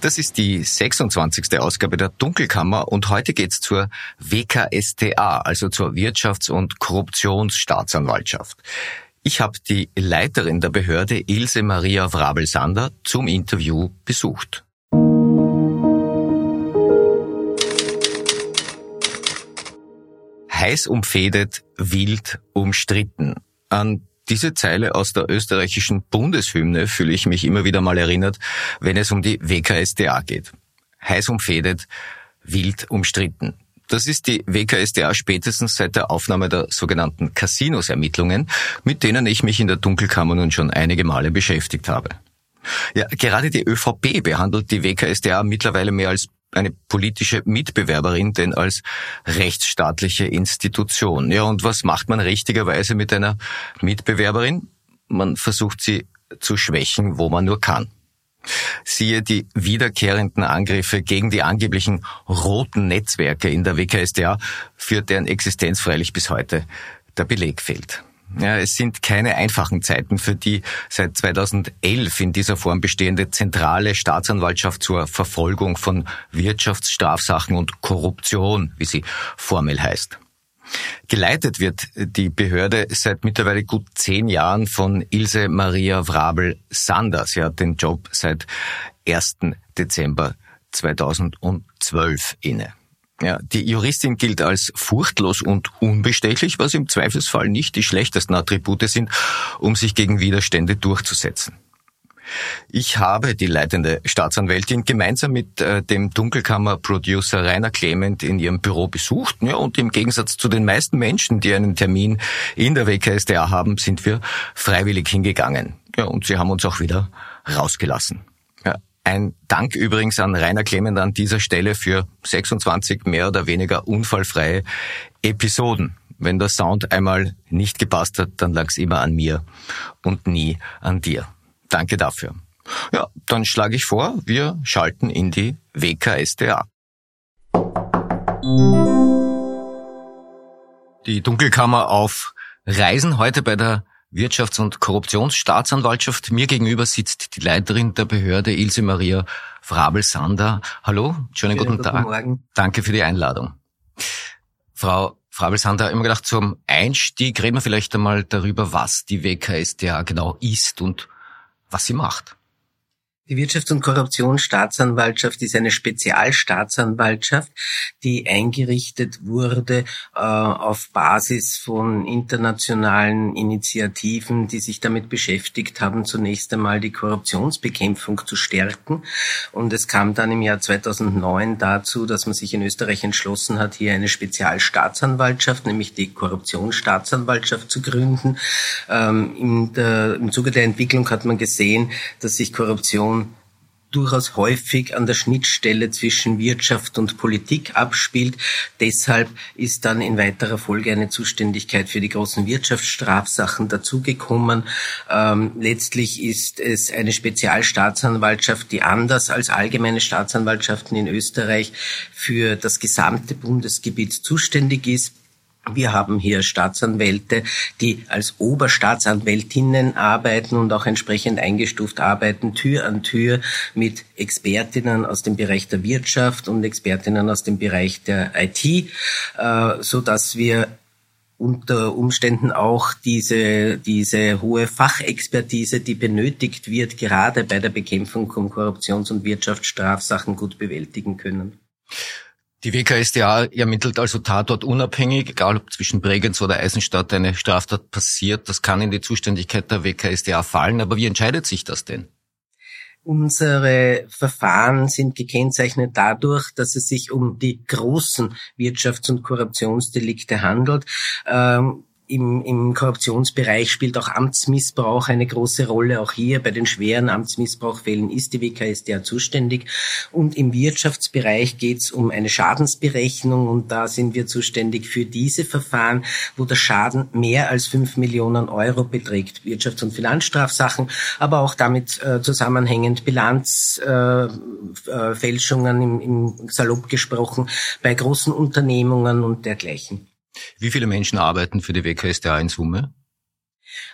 Das ist die 26. Ausgabe der Dunkelkammer und heute geht's zur WKSTA, also zur Wirtschafts- und Korruptionsstaatsanwaltschaft. Ich habe die Leiterin der Behörde Ilse Maria Wrabel-Sander zum Interview besucht. Heiß umfädet, wild umstritten. An diese Zeile aus der österreichischen Bundeshymne fühle ich mich immer wieder mal erinnert, wenn es um die WKSDA geht. Heiß umfädet, wild umstritten. Das ist die WKSDA spätestens seit der Aufnahme der sogenannten Casinos-Ermittlungen, mit denen ich mich in der Dunkelkammer nun schon einige Male beschäftigt habe. Ja, gerade die ÖVP behandelt die WKSDA mittlerweile mehr als eine politische Mitbewerberin denn als rechtsstaatliche Institution. Ja, und was macht man richtigerweise mit einer Mitbewerberin? Man versucht sie zu schwächen, wo man nur kann. Siehe die wiederkehrenden Angriffe gegen die angeblichen roten Netzwerke in der WKSDA, für deren Existenz freilich bis heute der Beleg fehlt. Ja, es sind keine einfachen Zeiten für die seit 2011 in dieser Form bestehende zentrale Staatsanwaltschaft zur Verfolgung von Wirtschaftsstrafsachen und Korruption, wie sie formell heißt. Geleitet wird die Behörde seit mittlerweile gut zehn Jahren von Ilse Maria Wrabel-Sander. Sie hat den Job seit 1. Dezember 2012 inne. Ja, die Juristin gilt als furchtlos und unbestechlich, was im Zweifelsfall nicht die schlechtesten Attribute sind, um sich gegen Widerstände durchzusetzen. Ich habe die leitende Staatsanwältin gemeinsam mit äh, dem Dunkelkammer-Producer Rainer Clement in ihrem Büro besucht. Ja, und im Gegensatz zu den meisten Menschen, die einen Termin in der WKSDA haben, sind wir freiwillig hingegangen. Ja, und sie haben uns auch wieder rausgelassen. Ein Dank übrigens an Rainer Clement an dieser Stelle für 26 mehr oder weniger unfallfreie Episoden. Wenn der Sound einmal nicht gepasst hat, dann lag es immer an mir und nie an dir. Danke dafür. Ja, dann schlage ich vor, wir schalten in die WKSDA. Die Dunkelkammer auf Reisen heute bei der Wirtschafts- und Korruptionsstaatsanwaltschaft. Mir gegenüber sitzt die Leiterin der Behörde, Ilse Maria Frabel-Sander. Hallo, schönen, schönen guten, guten Tag. Morgen. Danke für die Einladung. Frau Frabel-Sander, immer gedacht, zum Einstieg reden wir vielleicht einmal darüber, was die WKSDA genau ist und was sie macht. Die Wirtschafts- und Korruptionsstaatsanwaltschaft ist eine Spezialstaatsanwaltschaft, die eingerichtet wurde äh, auf Basis von internationalen Initiativen, die sich damit beschäftigt haben, zunächst einmal die Korruptionsbekämpfung zu stärken. Und es kam dann im Jahr 2009 dazu, dass man sich in Österreich entschlossen hat, hier eine Spezialstaatsanwaltschaft, nämlich die Korruptionsstaatsanwaltschaft zu gründen. Ähm, der, Im Zuge der Entwicklung hat man gesehen, dass sich Korruption durchaus häufig an der Schnittstelle zwischen Wirtschaft und Politik abspielt. Deshalb ist dann in weiterer Folge eine Zuständigkeit für die großen Wirtschaftsstrafsachen dazugekommen. Ähm, letztlich ist es eine Spezialstaatsanwaltschaft, die anders als allgemeine Staatsanwaltschaften in Österreich für das gesamte Bundesgebiet zuständig ist. Wir haben hier Staatsanwälte, die als Oberstaatsanwältinnen arbeiten und auch entsprechend eingestuft arbeiten, Tür an Tür mit Expertinnen aus dem Bereich der Wirtschaft und Expertinnen aus dem Bereich der IT, äh, so dass wir unter Umständen auch diese, diese hohe Fachexpertise, die benötigt wird, gerade bei der Bekämpfung von Korruptions- und Wirtschaftsstrafsachen gut bewältigen können. Die WKSDA ermittelt also Tatort unabhängig, egal ob zwischen Bregenz oder Eisenstadt eine Straftat passiert. Das kann in die Zuständigkeit der WKSDA fallen. Aber wie entscheidet sich das denn? Unsere Verfahren sind gekennzeichnet dadurch, dass es sich um die großen Wirtschafts- und Korruptionsdelikte handelt. Ähm, im, im Korruptionsbereich spielt auch Amtsmissbrauch eine große Rolle. Auch hier bei den schweren Amtsmissbrauchfällen ist die WKSDA zuständig. Und im Wirtschaftsbereich geht es um eine Schadensberechnung und da sind wir zuständig für diese Verfahren, wo der Schaden mehr als fünf Millionen Euro beträgt. Wirtschafts- und Finanzstrafsachen, aber auch damit äh, zusammenhängend Bilanzfälschungen äh, äh, im, im Salopp gesprochen bei großen Unternehmungen und dergleichen. Wie viele Menschen arbeiten für die WKStA in Summe?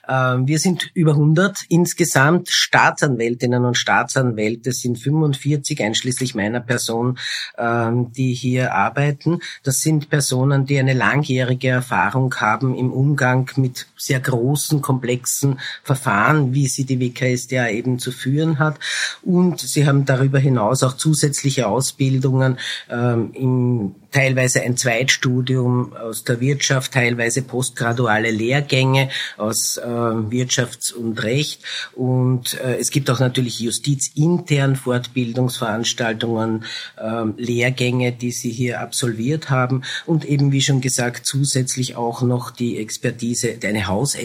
Ähm, wir sind über 100. Insgesamt Staatsanwältinnen und Staatsanwälte sind 45, einschließlich meiner Person, ähm, die hier arbeiten. Das sind Personen, die eine langjährige Erfahrung haben im Umgang mit sehr großen, komplexen Verfahren, wie sie die WKSDA eben zu führen hat. Und sie haben darüber hinaus auch zusätzliche Ausbildungen ähm, im teilweise ein Zweitstudium aus der Wirtschaft, teilweise postgraduale Lehrgänge aus äh, Wirtschafts- und Recht. Und äh, es gibt auch natürlich justizintern Fortbildungsveranstaltungen, äh, Lehrgänge, die sie hier absolviert haben. Und eben, wie schon gesagt, zusätzlich auch noch die Expertise, eine Haus,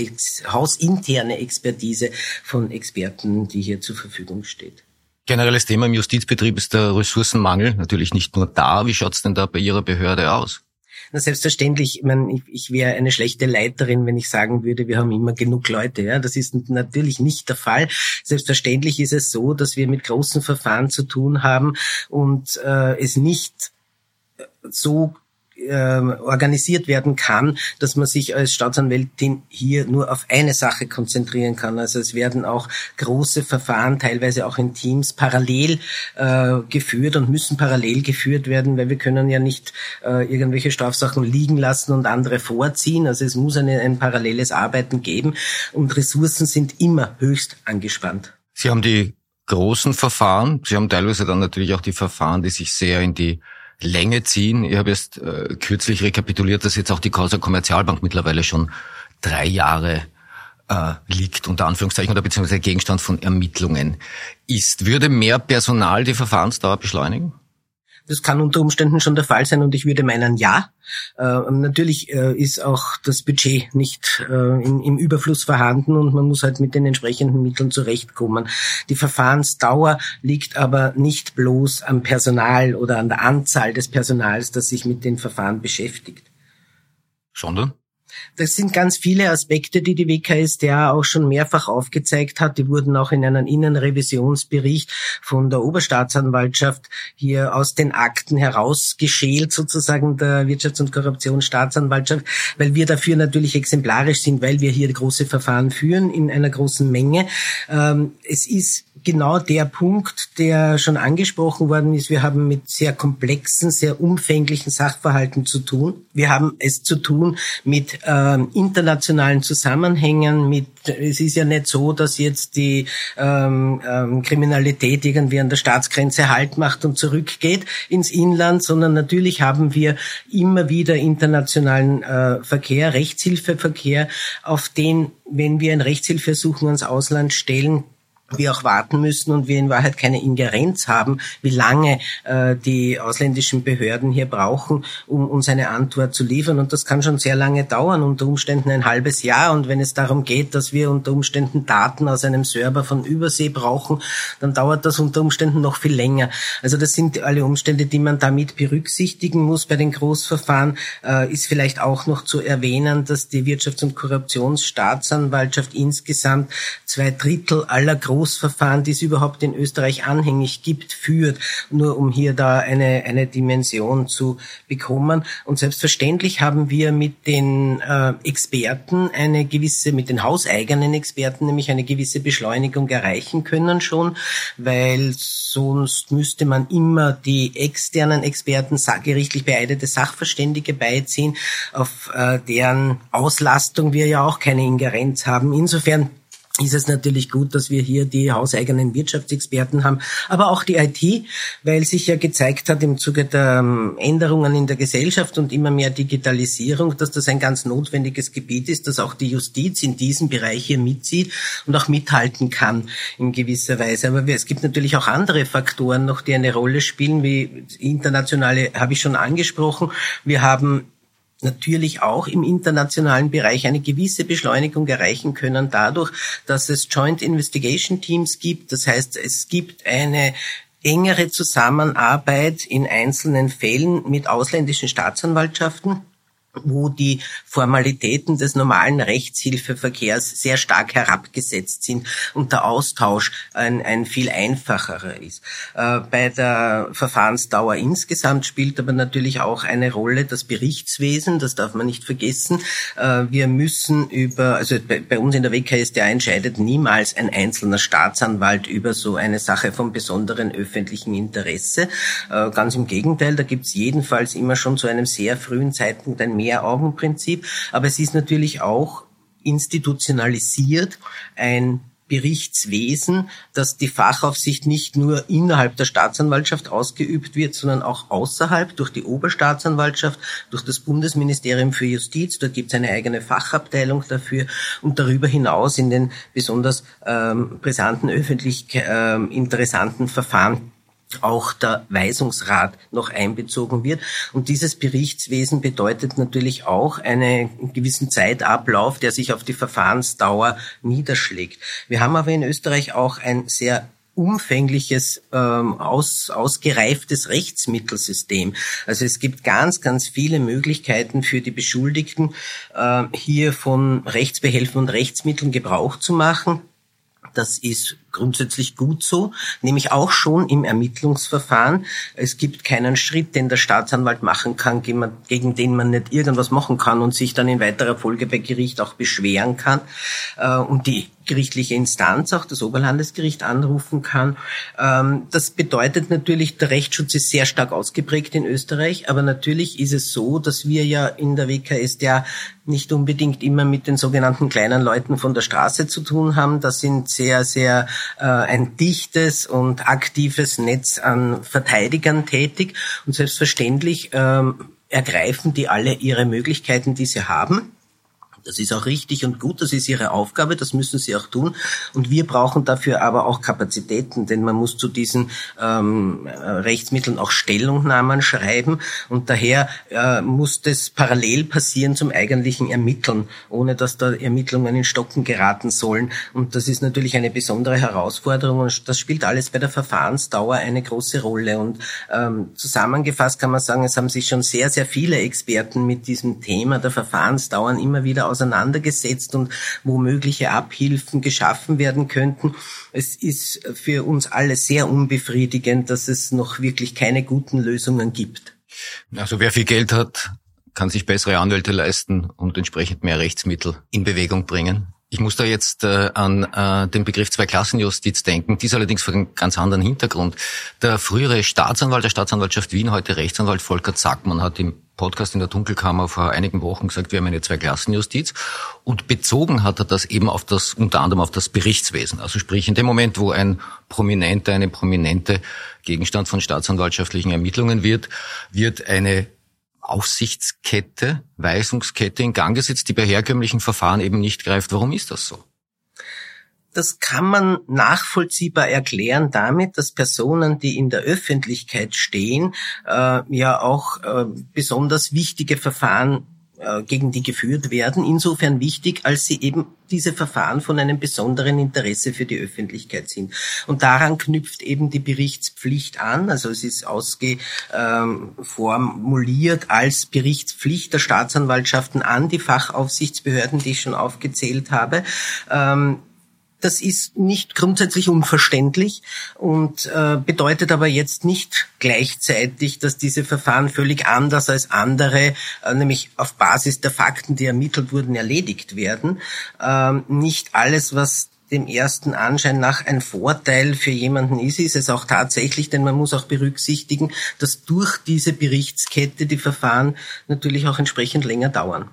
hausinterne Expertise von Experten, die hier zur Verfügung steht. Generelles Thema im Justizbetrieb ist der Ressourcenmangel. Natürlich nicht nur da. Wie schaut's denn da bei Ihrer Behörde aus? Na, selbstverständlich, ich, meine, ich, ich wäre eine schlechte Leiterin, wenn ich sagen würde, wir haben immer genug Leute. Ja, das ist natürlich nicht der Fall. Selbstverständlich ist es so, dass wir mit großen Verfahren zu tun haben und äh, es nicht so ähm, organisiert werden kann, dass man sich als Staatsanwältin hier nur auf eine Sache konzentrieren kann. Also es werden auch große Verfahren, teilweise auch in Teams, parallel äh, geführt und müssen parallel geführt werden, weil wir können ja nicht äh, irgendwelche Strafsachen liegen lassen und andere vorziehen. Also es muss eine, ein paralleles Arbeiten geben und Ressourcen sind immer höchst angespannt. Sie haben die großen Verfahren, Sie haben teilweise dann natürlich auch die Verfahren, die sich sehr in die Länge ziehen. Ich habe jetzt äh, kürzlich rekapituliert, dass jetzt auch die Causa Kommerzialbank mittlerweile schon drei Jahre äh, liegt, unter Anführungszeichen, oder beziehungsweise Gegenstand von Ermittlungen ist. Würde mehr Personal die Verfahrensdauer beschleunigen? Das kann unter Umständen schon der Fall sein und ich würde meinen, ja. Äh, natürlich äh, ist auch das Budget nicht äh, in, im Überfluss vorhanden und man muss halt mit den entsprechenden Mitteln zurechtkommen. Die Verfahrensdauer liegt aber nicht bloß am Personal oder an der Anzahl des Personals, das sich mit den Verfahren beschäftigt. Sondern? Das sind ganz viele Aspekte, die die WKSDA auch schon mehrfach aufgezeigt hat. Die wurden auch in einem Innenrevisionsbericht von der Oberstaatsanwaltschaft hier aus den Akten herausgeschält, sozusagen der Wirtschafts- und Korruptionsstaatsanwaltschaft, weil wir dafür natürlich exemplarisch sind, weil wir hier große Verfahren führen in einer großen Menge. Ähm, es ist genau der Punkt, der schon angesprochen worden ist. Wir haben mit sehr komplexen, sehr umfänglichen Sachverhalten zu tun. Wir haben es zu tun mit ähm, internationalen Zusammenhängen. Mit es ist ja nicht so, dass jetzt die ähm, ähm, Kriminalität irgendwie an der Staatsgrenze Halt macht und zurückgeht ins Inland, sondern natürlich haben wir immer wieder internationalen äh, Verkehr, Rechtshilfeverkehr, auf den, wenn wir ein Rechtshilfesuchen ans Ausland stellen, wir auch warten müssen und wir in Wahrheit keine Ingerenz haben, wie lange äh, die ausländischen Behörden hier brauchen, um uns eine Antwort zu liefern. Und das kann schon sehr lange dauern, unter Umständen ein halbes Jahr. Und wenn es darum geht, dass wir unter Umständen Daten aus einem Server von Übersee brauchen, dann dauert das unter Umständen noch viel länger. Also das sind alle Umstände, die man damit berücksichtigen muss. Bei den Großverfahren äh, ist vielleicht auch noch zu erwähnen, dass die Wirtschafts- und Korruptionsstaatsanwaltschaft insgesamt zwei Drittel aller Groß Großverfahren, die es überhaupt in Österreich anhängig gibt, führt, nur um hier da eine, eine Dimension zu bekommen. Und selbstverständlich haben wir mit den äh, Experten eine gewisse, mit den hauseigenen Experten nämlich eine gewisse Beschleunigung erreichen können schon, weil sonst müsste man immer die externen Experten, gerichtlich beeidete Sachverständige beiziehen, auf äh, deren Auslastung wir ja auch keine Ingerenz haben. Insofern ist es natürlich gut, dass wir hier die hauseigenen Wirtschaftsexperten haben, aber auch die IT, weil sich ja gezeigt hat im Zuge der ähm, Änderungen in der Gesellschaft und immer mehr Digitalisierung, dass das ein ganz notwendiges Gebiet ist, dass auch die Justiz in diesem Bereich hier mitzieht und auch mithalten kann in gewisser Weise. Aber es gibt natürlich auch andere Faktoren noch, die eine Rolle spielen, wie internationale habe ich schon angesprochen. Wir haben natürlich auch im internationalen Bereich eine gewisse Beschleunigung erreichen können dadurch, dass es Joint Investigation Teams gibt. Das heißt, es gibt eine engere Zusammenarbeit in einzelnen Fällen mit ausländischen Staatsanwaltschaften wo die Formalitäten des normalen Rechtshilfeverkehrs sehr stark herabgesetzt sind und der Austausch ein, ein viel einfacherer ist. Äh, bei der Verfahrensdauer insgesamt spielt aber natürlich auch eine Rolle das Berichtswesen, das darf man nicht vergessen. Äh, wir müssen über, also bei, bei uns in der WKStA entscheidet niemals ein einzelner Staatsanwalt über so eine Sache vom besonderen öffentlichen Interesse. Äh, ganz im Gegenteil, da gibt es jedenfalls immer schon zu einem sehr frühen Zeitpunkt ein Mehr-Augen-Prinzip, aber es ist natürlich auch institutionalisiert ein Berichtswesen, dass die Fachaufsicht nicht nur innerhalb der Staatsanwaltschaft ausgeübt wird, sondern auch außerhalb durch die Oberstaatsanwaltschaft, durch das Bundesministerium für Justiz. Dort gibt es eine eigene Fachabteilung dafür und darüber hinaus in den besonders ähm, brisanten, öffentlich ähm, interessanten Verfahren auch der Weisungsrat noch einbezogen wird. Und dieses Berichtswesen bedeutet natürlich auch einen gewissen Zeitablauf, der sich auf die Verfahrensdauer niederschlägt. Wir haben aber in Österreich auch ein sehr umfängliches, ähm, aus, ausgereiftes Rechtsmittelsystem. Also es gibt ganz, ganz viele Möglichkeiten für die Beschuldigten, äh, hier von Rechtsbehelfen und Rechtsmitteln Gebrauch zu machen. Das ist grundsätzlich gut so, nämlich auch schon im Ermittlungsverfahren. Es gibt keinen Schritt, den der Staatsanwalt machen kann, gegen den man nicht irgendwas machen kann und sich dann in weiterer Folge bei Gericht auch beschweren kann. Äh, und die gerichtliche Instanz, auch das Oberlandesgericht anrufen kann. Ähm, das bedeutet natürlich, der Rechtsschutz ist sehr stark ausgeprägt in Österreich, aber natürlich ist es so, dass wir ja in der WKStA nicht unbedingt immer mit den sogenannten kleinen Leuten von der Straße zu tun haben. Das sind sehr, sehr äh, ein dichtes und aktives Netz an Verteidigern tätig. Und selbstverständlich ähm, ergreifen die alle ihre Möglichkeiten, die sie haben das ist auch richtig und gut, das ist ihre Aufgabe, das müssen sie auch tun. Und wir brauchen dafür aber auch Kapazitäten, denn man muss zu diesen ähm, Rechtsmitteln auch Stellungnahmen schreiben und daher äh, muss das parallel passieren zum eigentlichen Ermitteln, ohne dass da Ermittlungen in Stocken geraten sollen. Und das ist natürlich eine besondere Herausforderung und das spielt alles bei der Verfahrensdauer eine große Rolle. Und ähm, zusammengefasst kann man sagen, es haben sich schon sehr, sehr viele Experten mit diesem Thema der Verfahrensdauern immer wieder auseinandergesetzt und wo mögliche Abhilfen geschaffen werden könnten. Es ist für uns alle sehr unbefriedigend, dass es noch wirklich keine guten Lösungen gibt. Also wer viel Geld hat, kann sich bessere Anwälte leisten und entsprechend mehr Rechtsmittel in Bewegung bringen. Ich muss da jetzt äh, an äh, den Begriff Zweiklassenjustiz denken, dies allerdings vor einem ganz anderen Hintergrund. Der frühere Staatsanwalt der Staatsanwaltschaft Wien, heute Rechtsanwalt Volker Zackmann, hat im Podcast in der Dunkelkammer vor einigen Wochen gesagt, wir haben eine Zweiklassenjustiz. Und bezogen hat er das eben auf das, unter anderem auf das Berichtswesen. Also sprich, in dem Moment, wo ein Prominenter, eine Prominente Gegenstand von staatsanwaltschaftlichen Ermittlungen wird, wird eine Aufsichtskette, Weisungskette in Gang gesetzt, die bei herkömmlichen Verfahren eben nicht greift. Warum ist das so? das kann man nachvollziehbar erklären damit, dass Personen, die in der Öffentlichkeit stehen, äh, ja auch äh, besonders wichtige Verfahren gegen die geführt werden, insofern wichtig, als sie eben diese Verfahren von einem besonderen Interesse für die Öffentlichkeit sind. Und daran knüpft eben die Berichtspflicht an. Also es ist ausgeformuliert als Berichtspflicht der Staatsanwaltschaften an die Fachaufsichtsbehörden, die ich schon aufgezählt habe. Ähm, das ist nicht grundsätzlich unverständlich und äh, bedeutet aber jetzt nicht gleichzeitig, dass diese Verfahren völlig anders als andere, äh, nämlich auf Basis der Fakten, die ermittelt wurden, erledigt werden. Ähm, nicht alles, was dem ersten Anschein nach ein Vorteil für jemanden ist, ist es auch tatsächlich, denn man muss auch berücksichtigen, dass durch diese Berichtskette die Verfahren natürlich auch entsprechend länger dauern.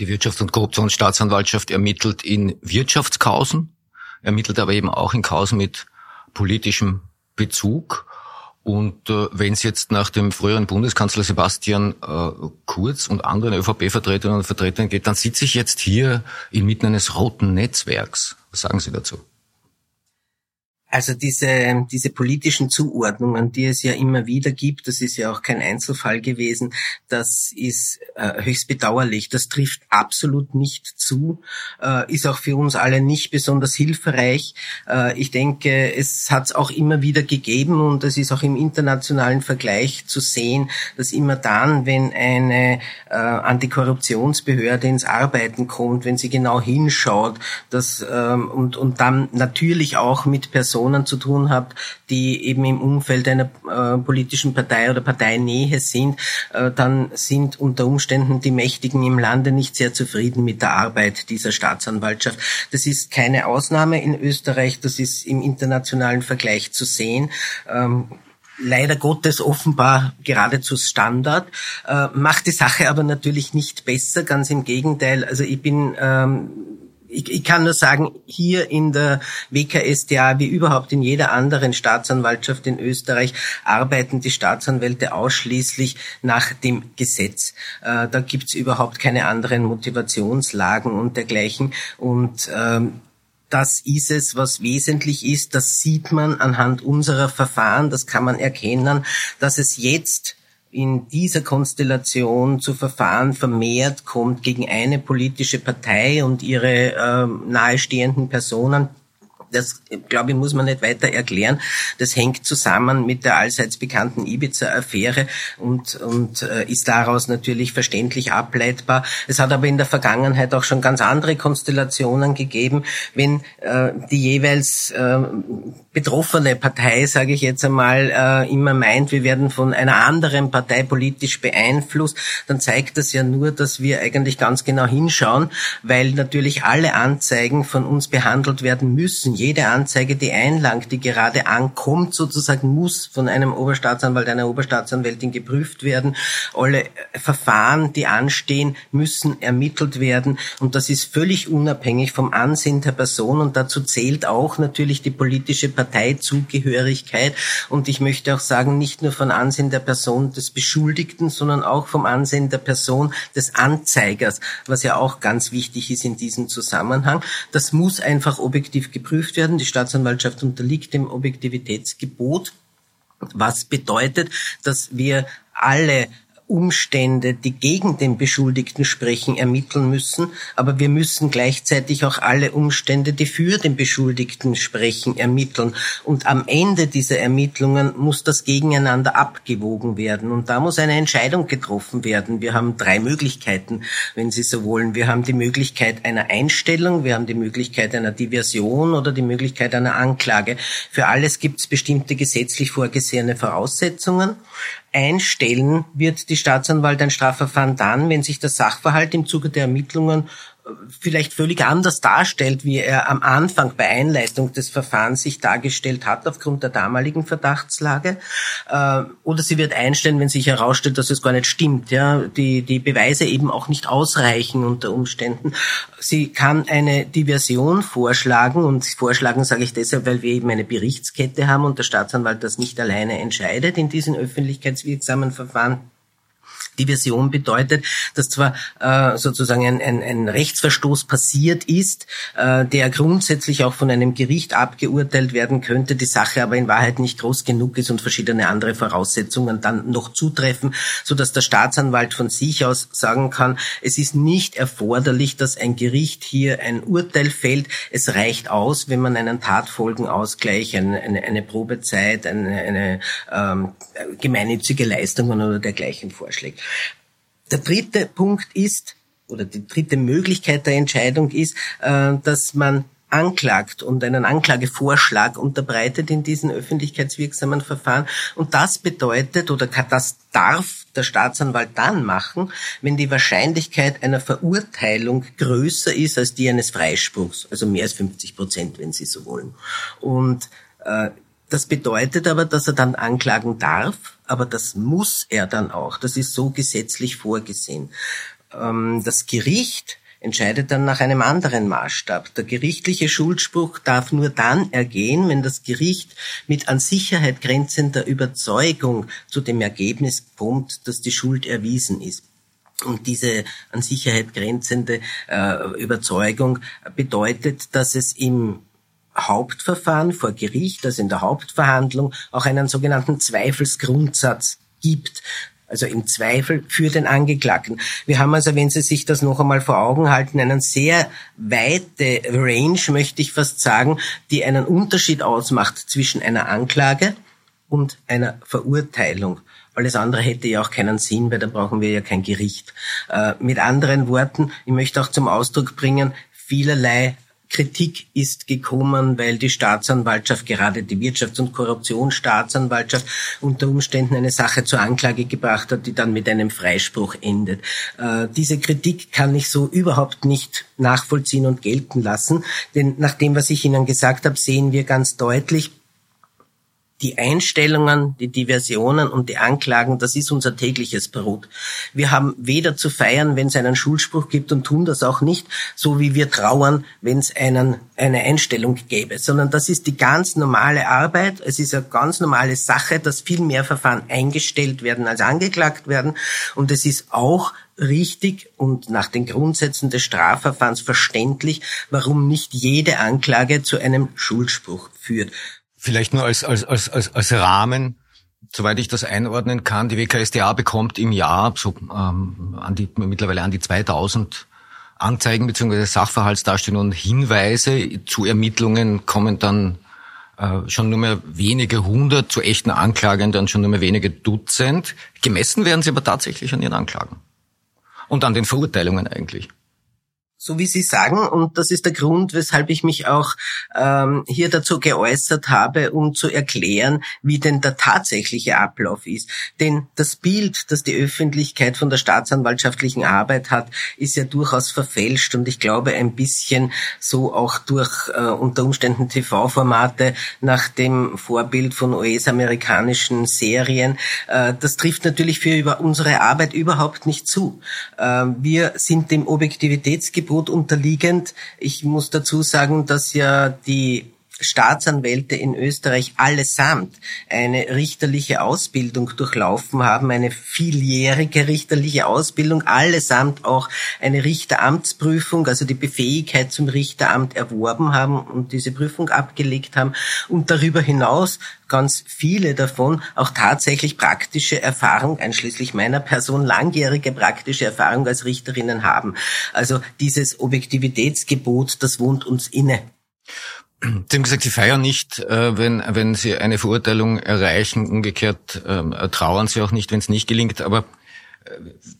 Die Wirtschafts- und Korruptionsstaatsanwaltschaft ermittelt in Wirtschaftskausen, ermittelt aber eben auch in Kausen mit politischem Bezug. Und äh, wenn es jetzt nach dem früheren Bundeskanzler Sebastian äh, Kurz und anderen ÖVP-Vertreterinnen und Vertretern geht, dann sitze ich jetzt hier inmitten eines roten Netzwerks. Was sagen Sie dazu? Also diese, diese politischen Zuordnungen, die es ja immer wieder gibt, das ist ja auch kein Einzelfall gewesen, das ist äh, höchst bedauerlich. Das trifft absolut nicht zu, äh, ist auch für uns alle nicht besonders hilfreich. Äh, ich denke, es hat es auch immer wieder gegeben und es ist auch im internationalen Vergleich zu sehen, dass immer dann, wenn eine äh, Antikorruptionsbehörde ins Arbeiten kommt, wenn sie genau hinschaut, dass, ähm, und, und dann natürlich auch mit Personen Personen zu tun habt, die eben im Umfeld einer äh, politischen Partei oder Parteinähe sind, äh, dann sind unter Umständen die Mächtigen im Lande nicht sehr zufrieden mit der Arbeit dieser Staatsanwaltschaft. Das ist keine Ausnahme in Österreich, das ist im internationalen Vergleich zu sehen. Ähm, leider Gottes offenbar geradezu Standard, äh, macht die Sache aber natürlich nicht besser, ganz im Gegenteil. Also ich bin ähm, ich, ich kann nur sagen, hier in der WKSDA wie überhaupt in jeder anderen Staatsanwaltschaft in Österreich arbeiten die Staatsanwälte ausschließlich nach dem Gesetz. Äh, da gibt's überhaupt keine anderen Motivationslagen und dergleichen. Und ähm, das ist es, was wesentlich ist. Das sieht man anhand unserer Verfahren. Das kann man erkennen, dass es jetzt in dieser Konstellation zu Verfahren vermehrt kommt gegen eine politische Partei und ihre äh, nahestehenden Personen das, glaube ich, muss man nicht weiter erklären. Das hängt zusammen mit der allseits bekannten Ibiza-Affäre und, und äh, ist daraus natürlich verständlich ableitbar. Es hat aber in der Vergangenheit auch schon ganz andere Konstellationen gegeben, wenn äh, die jeweils äh, betroffene Partei, sage ich jetzt einmal, äh, immer meint, wir werden von einer anderen Partei politisch beeinflusst, dann zeigt das ja nur, dass wir eigentlich ganz genau hinschauen, weil natürlich alle Anzeigen von uns behandelt werden müssen jede Anzeige, die einlangt, die gerade ankommt, sozusagen muss von einem Oberstaatsanwalt, einer Oberstaatsanwältin geprüft werden. Alle Verfahren, die anstehen, müssen ermittelt werden. Und das ist völlig unabhängig vom Ansehen der Person. Und dazu zählt auch natürlich die politische Parteizugehörigkeit. Und ich möchte auch sagen, nicht nur von Ansehen der Person des Beschuldigten, sondern auch vom Ansehen der Person des Anzeigers, was ja auch ganz wichtig ist in diesem Zusammenhang. Das muss einfach objektiv geprüft geprüft werden. Die Staatsanwaltschaft unterliegt dem Objektivitätsgebot, was bedeutet, dass wir alle Umstände, die gegen den Beschuldigten sprechen, ermitteln müssen, aber wir müssen gleichzeitig auch alle Umstände, die für den Beschuldigten sprechen, ermitteln. Und am Ende dieser Ermittlungen muss das gegeneinander abgewogen werden. Und da muss eine Entscheidung getroffen werden. Wir haben drei Möglichkeiten, wenn Sie so wollen. Wir haben die Möglichkeit einer Einstellung, wir haben die Möglichkeit einer Diversion oder die Möglichkeit einer Anklage. Für alles gibt es bestimmte gesetzlich vorgesehene Voraussetzungen einstellen wird die Staatsanwalt ein Strafverfahren dann, wenn sich der Sachverhalt im Zuge der Ermittlungen vielleicht völlig anders darstellt, wie er am Anfang bei Einleitung des Verfahrens sich dargestellt hat aufgrund der damaligen Verdachtslage. Äh, oder sie wird einstellen, wenn sich herausstellt, dass es gar nicht stimmt, ja, die, die Beweise eben auch nicht ausreichen unter Umständen. Sie kann eine Diversion vorschlagen und vorschlagen sage ich deshalb, weil wir eben eine Berichtskette haben und der Staatsanwalt das nicht alleine entscheidet in diesen öffentlichkeitswirksamen Verfahren Diversion bedeutet, dass zwar äh, sozusagen ein, ein, ein Rechtsverstoß passiert ist, äh, der grundsätzlich auch von einem Gericht abgeurteilt werden könnte, die Sache aber in Wahrheit nicht groß genug ist und verschiedene andere Voraussetzungen dann noch zutreffen, so dass der Staatsanwalt von sich aus sagen kann, es ist nicht erforderlich, dass ein Gericht hier ein Urteil fällt. Es reicht aus, wenn man einen Tatfolgenausgleich, eine, eine, eine Probezeit, eine, eine ähm, gemeinnützige Leistung oder dergleichen vorschlägt. Der dritte Punkt ist, oder die dritte Möglichkeit der Entscheidung ist, äh, dass man anklagt und einen Anklagevorschlag unterbreitet in diesen öffentlichkeitswirksamen Verfahren. Und das bedeutet oder das darf der Staatsanwalt dann machen, wenn die Wahrscheinlichkeit einer Verurteilung größer ist als die eines Freispruchs, also mehr als 50 Prozent, wenn Sie so wollen. Und äh, das bedeutet aber, dass er dann anklagen darf, aber das muss er dann auch. Das ist so gesetzlich vorgesehen. Ähm, das Gericht entscheidet dann nach einem anderen Maßstab. Der gerichtliche Schuldspruch darf nur dann ergehen, wenn das Gericht mit an Sicherheit grenzender Überzeugung zu dem Ergebnis kommt, dass die Schuld erwiesen ist. Und diese an Sicherheit grenzende äh, Überzeugung bedeutet, dass es im Hauptverfahren vor Gericht, also in der Hauptverhandlung, auch einen sogenannten Zweifelsgrundsatz gibt. Also im Zweifel für den Angeklagten. Wir haben also, wenn Sie sich das noch einmal vor Augen halten, einen sehr weite Range, möchte ich fast sagen, die einen Unterschied ausmacht zwischen einer Anklage und einer Verurteilung. Alles andere hätte ja auch keinen Sinn, weil da brauchen wir ja kein Gericht. Äh, mit anderen Worten, ich möchte auch zum Ausdruck bringen, vielerlei Kritik ist gekommen, weil die Staatsanwaltschaft, gerade die Wirtschafts- und Korruptionsstaatsanwaltschaft, unter Umständen eine Sache zur Anklage gebracht hat, die dann mit einem Freispruch endet. Äh, diese Kritik kann ich so überhaupt nicht nachvollziehen und gelten lassen, denn nach dem, was ich Ihnen gesagt habe, sehen wir ganz deutlich, die Einstellungen, die Diversionen und die Anklagen, das ist unser tägliches Brot. Wir haben weder zu feiern, wenn es einen Schulspruch gibt und tun das auch nicht, so wie wir trauern, wenn es einen, eine Einstellung gäbe, sondern das ist die ganz normale Arbeit. Es ist eine ganz normale Sache, dass viel mehr Verfahren eingestellt werden als angeklagt werden. Und es ist auch richtig und nach den Grundsätzen des Strafverfahrens verständlich, warum nicht jede Anklage zu einem Schulspruch führt. Vielleicht nur als, als, als, als, als Rahmen, soweit ich das einordnen kann, die WKSDA bekommt im Jahr so ähm, an die, mittlerweile an die 2000 Anzeigen bzw. Sachverhaltsdarstellungen und Hinweise zu Ermittlungen kommen dann äh, schon nur mehr wenige hundert, zu echten Anklagen dann schon nur mehr wenige Dutzend. Gemessen werden sie aber tatsächlich an ihren Anklagen. Und an den Verurteilungen eigentlich so wie Sie sagen. Und das ist der Grund, weshalb ich mich auch ähm, hier dazu geäußert habe, um zu erklären, wie denn der tatsächliche Ablauf ist. Denn das Bild, das die Öffentlichkeit von der staatsanwaltschaftlichen Arbeit hat, ist ja durchaus verfälscht und ich glaube ein bisschen so auch durch äh, unter Umständen TV-Formate nach dem Vorbild von US-amerikanischen Serien. Äh, das trifft natürlich für über unsere Arbeit überhaupt nicht zu. Äh, wir sind dem Objektivitätsgebot Angebot unterliegend. Ich muss dazu sagen, dass ja die Staatsanwälte in Österreich allesamt eine richterliche Ausbildung durchlaufen haben, eine vieljährige richterliche Ausbildung, allesamt auch eine Richteramtsprüfung, also die Befähigkeit zum Richteramt erworben haben und diese Prüfung abgelegt haben und darüber hinaus ganz viele davon auch tatsächlich praktische Erfahrung, einschließlich meiner Person, langjährige praktische Erfahrung als Richterinnen haben. Also dieses Objektivitätsgebot, das wohnt uns inne. Sie haben gesagt, Sie feiern nicht, äh, wenn, wenn Sie eine Verurteilung erreichen. Umgekehrt ähm, trauern Sie auch nicht, wenn es nicht gelingt. Aber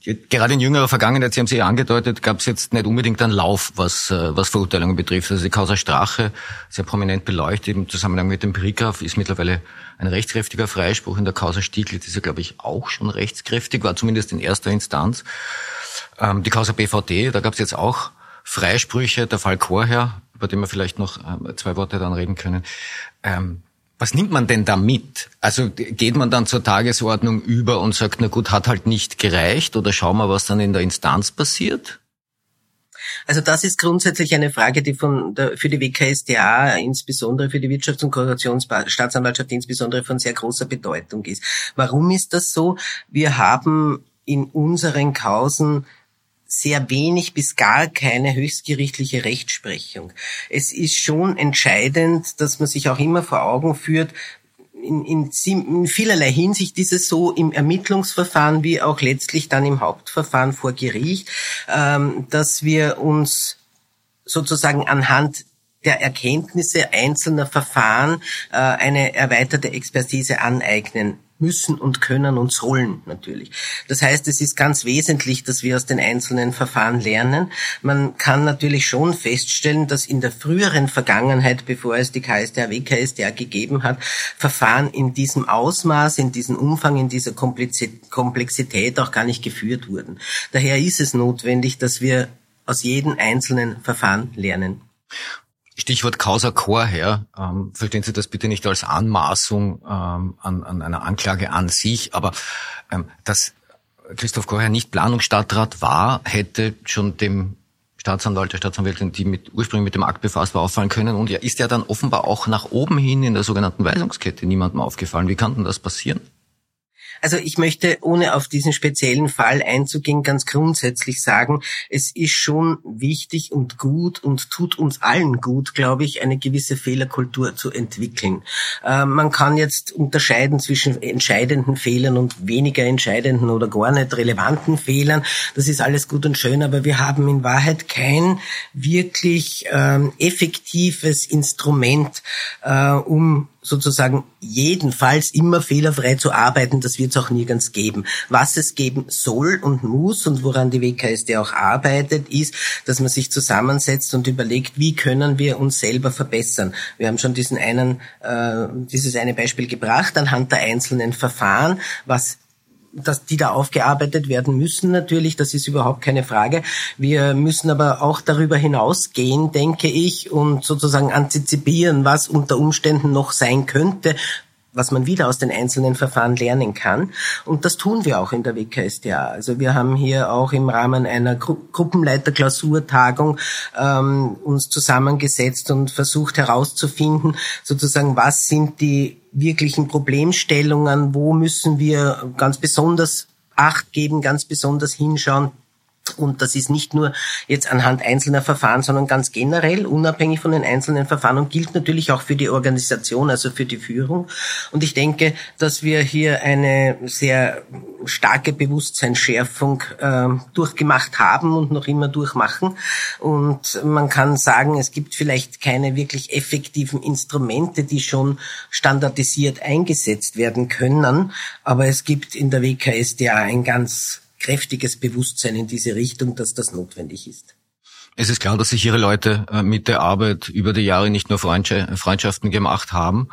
äh, gerade in jüngerer Vergangenheit, Sie haben es ja angedeutet, gab es jetzt nicht unbedingt einen Lauf, was, äh, was Verurteilungen betrifft. Also die Causa Strache, sehr prominent beleuchtet im Zusammenhang mit dem Brickhoff, ist mittlerweile ein rechtskräftiger Freispruch. In der Causa Stieglitz ist er, glaube ich, auch schon rechtskräftig, war zumindest in erster Instanz. Ähm, die Causa BVD, da gab es jetzt auch Freisprüche, der Fall Chorherr, über den wir vielleicht noch ähm, zwei Worte dann reden können. Ähm, was nimmt man denn da mit? Also geht man dann zur Tagesordnung über und sagt, na gut, hat halt nicht gereicht oder schauen wir, was dann in der Instanz passiert? Also das ist grundsätzlich eine Frage, die von der, für die WKSDA, insbesondere für die Wirtschafts- und Korruptionsstaatsanwaltschaft insbesondere von sehr großer Bedeutung ist. Warum ist das so? Wir haben in unseren Kausen sehr wenig bis gar keine höchstgerichtliche Rechtsprechung. Es ist schon entscheidend, dass man sich auch immer vor Augen führt, in, in, in vielerlei Hinsicht ist es so im Ermittlungsverfahren wie auch letztlich dann im Hauptverfahren vor Gericht, ähm, dass wir uns sozusagen anhand der Erkenntnisse einzelner Verfahren äh, eine erweiterte Expertise aneignen müssen und können und sollen natürlich. Das heißt, es ist ganz wesentlich, dass wir aus den einzelnen Verfahren lernen. Man kann natürlich schon feststellen, dass in der früheren Vergangenheit, bevor es die KSDA, WKSDA gegeben hat, Verfahren in diesem Ausmaß, in diesem Umfang, in dieser Komplexität auch gar nicht geführt wurden. Daher ist es notwendig, dass wir aus jedem einzelnen Verfahren lernen. Stichwort Causa Chorherr. Ähm, verstehen Sie das bitte nicht als Anmaßung ähm, an, an einer Anklage an sich, aber ähm, dass Christoph Chorherr nicht Planungsstadtrat war, hätte schon dem Staatsanwalt, der Staatsanwältin, die mit, ursprünglich mit dem Akt befasst war, auffallen können. Und er ist ja dann offenbar auch nach oben hin in der sogenannten Weisungskette niemandem aufgefallen. Wie kann denn das passieren? Also ich möchte, ohne auf diesen speziellen Fall einzugehen, ganz grundsätzlich sagen, es ist schon wichtig und gut und tut uns allen gut, glaube ich, eine gewisse Fehlerkultur zu entwickeln. Äh, man kann jetzt unterscheiden zwischen entscheidenden Fehlern und weniger entscheidenden oder gar nicht relevanten Fehlern. Das ist alles gut und schön, aber wir haben in Wahrheit kein wirklich ähm, effektives Instrument, äh, um sozusagen jedenfalls immer fehlerfrei zu arbeiten, das wird es auch nirgends geben. Was es geben soll und muss und woran die WKSD auch arbeitet, ist, dass man sich zusammensetzt und überlegt, wie können wir uns selber verbessern. Wir haben schon diesen einen, äh, dieses eine Beispiel gebracht anhand der einzelnen Verfahren, was dass die da aufgearbeitet werden müssen natürlich, das ist überhaupt keine Frage. Wir müssen aber auch darüber hinausgehen, denke ich, und sozusagen antizipieren, was unter Umständen noch sein könnte, was man wieder aus den einzelnen Verfahren lernen kann. Und das tun wir auch in der WKStA. Also wir haben hier auch im Rahmen einer Gru Gruppenleiterklausurtagung ähm, uns zusammengesetzt und versucht herauszufinden, sozusagen, was sind die wirklichen Problemstellungen, wo müssen wir ganz besonders Acht geben, ganz besonders hinschauen, und das ist nicht nur jetzt anhand einzelner Verfahren, sondern ganz generell, unabhängig von den einzelnen Verfahren und gilt natürlich auch für die Organisation, also für die Führung. Und ich denke, dass wir hier eine sehr starke Bewusstseinsschärfung äh, durchgemacht haben und noch immer durchmachen. Und man kann sagen, es gibt vielleicht keine wirklich effektiven Instrumente, die schon standardisiert eingesetzt werden können, aber es gibt in der WKSDA ein ganz kräftiges Bewusstsein in diese Richtung, dass das notwendig ist. Es ist klar, dass sich Ihre Leute äh, mit der Arbeit über die Jahre nicht nur Freundschaften gemacht haben.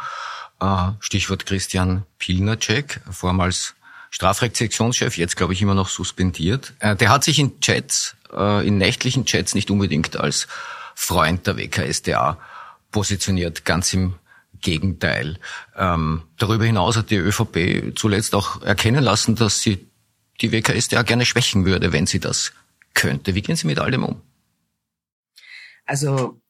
Äh, Stichwort Christian Pilnacek, vormals Strafrechtssektionschef, jetzt glaube ich immer noch suspendiert. Äh, der hat sich in Chats, in nächtlichen Chats nicht unbedingt als Freund der WKSDA positioniert, ganz im Gegenteil. Ähm, darüber hinaus hat die ÖVP zuletzt auch erkennen lassen, dass sie die WKStA gerne schwächen würde, wenn sie das könnte. Wie gehen Sie mit all dem um? Also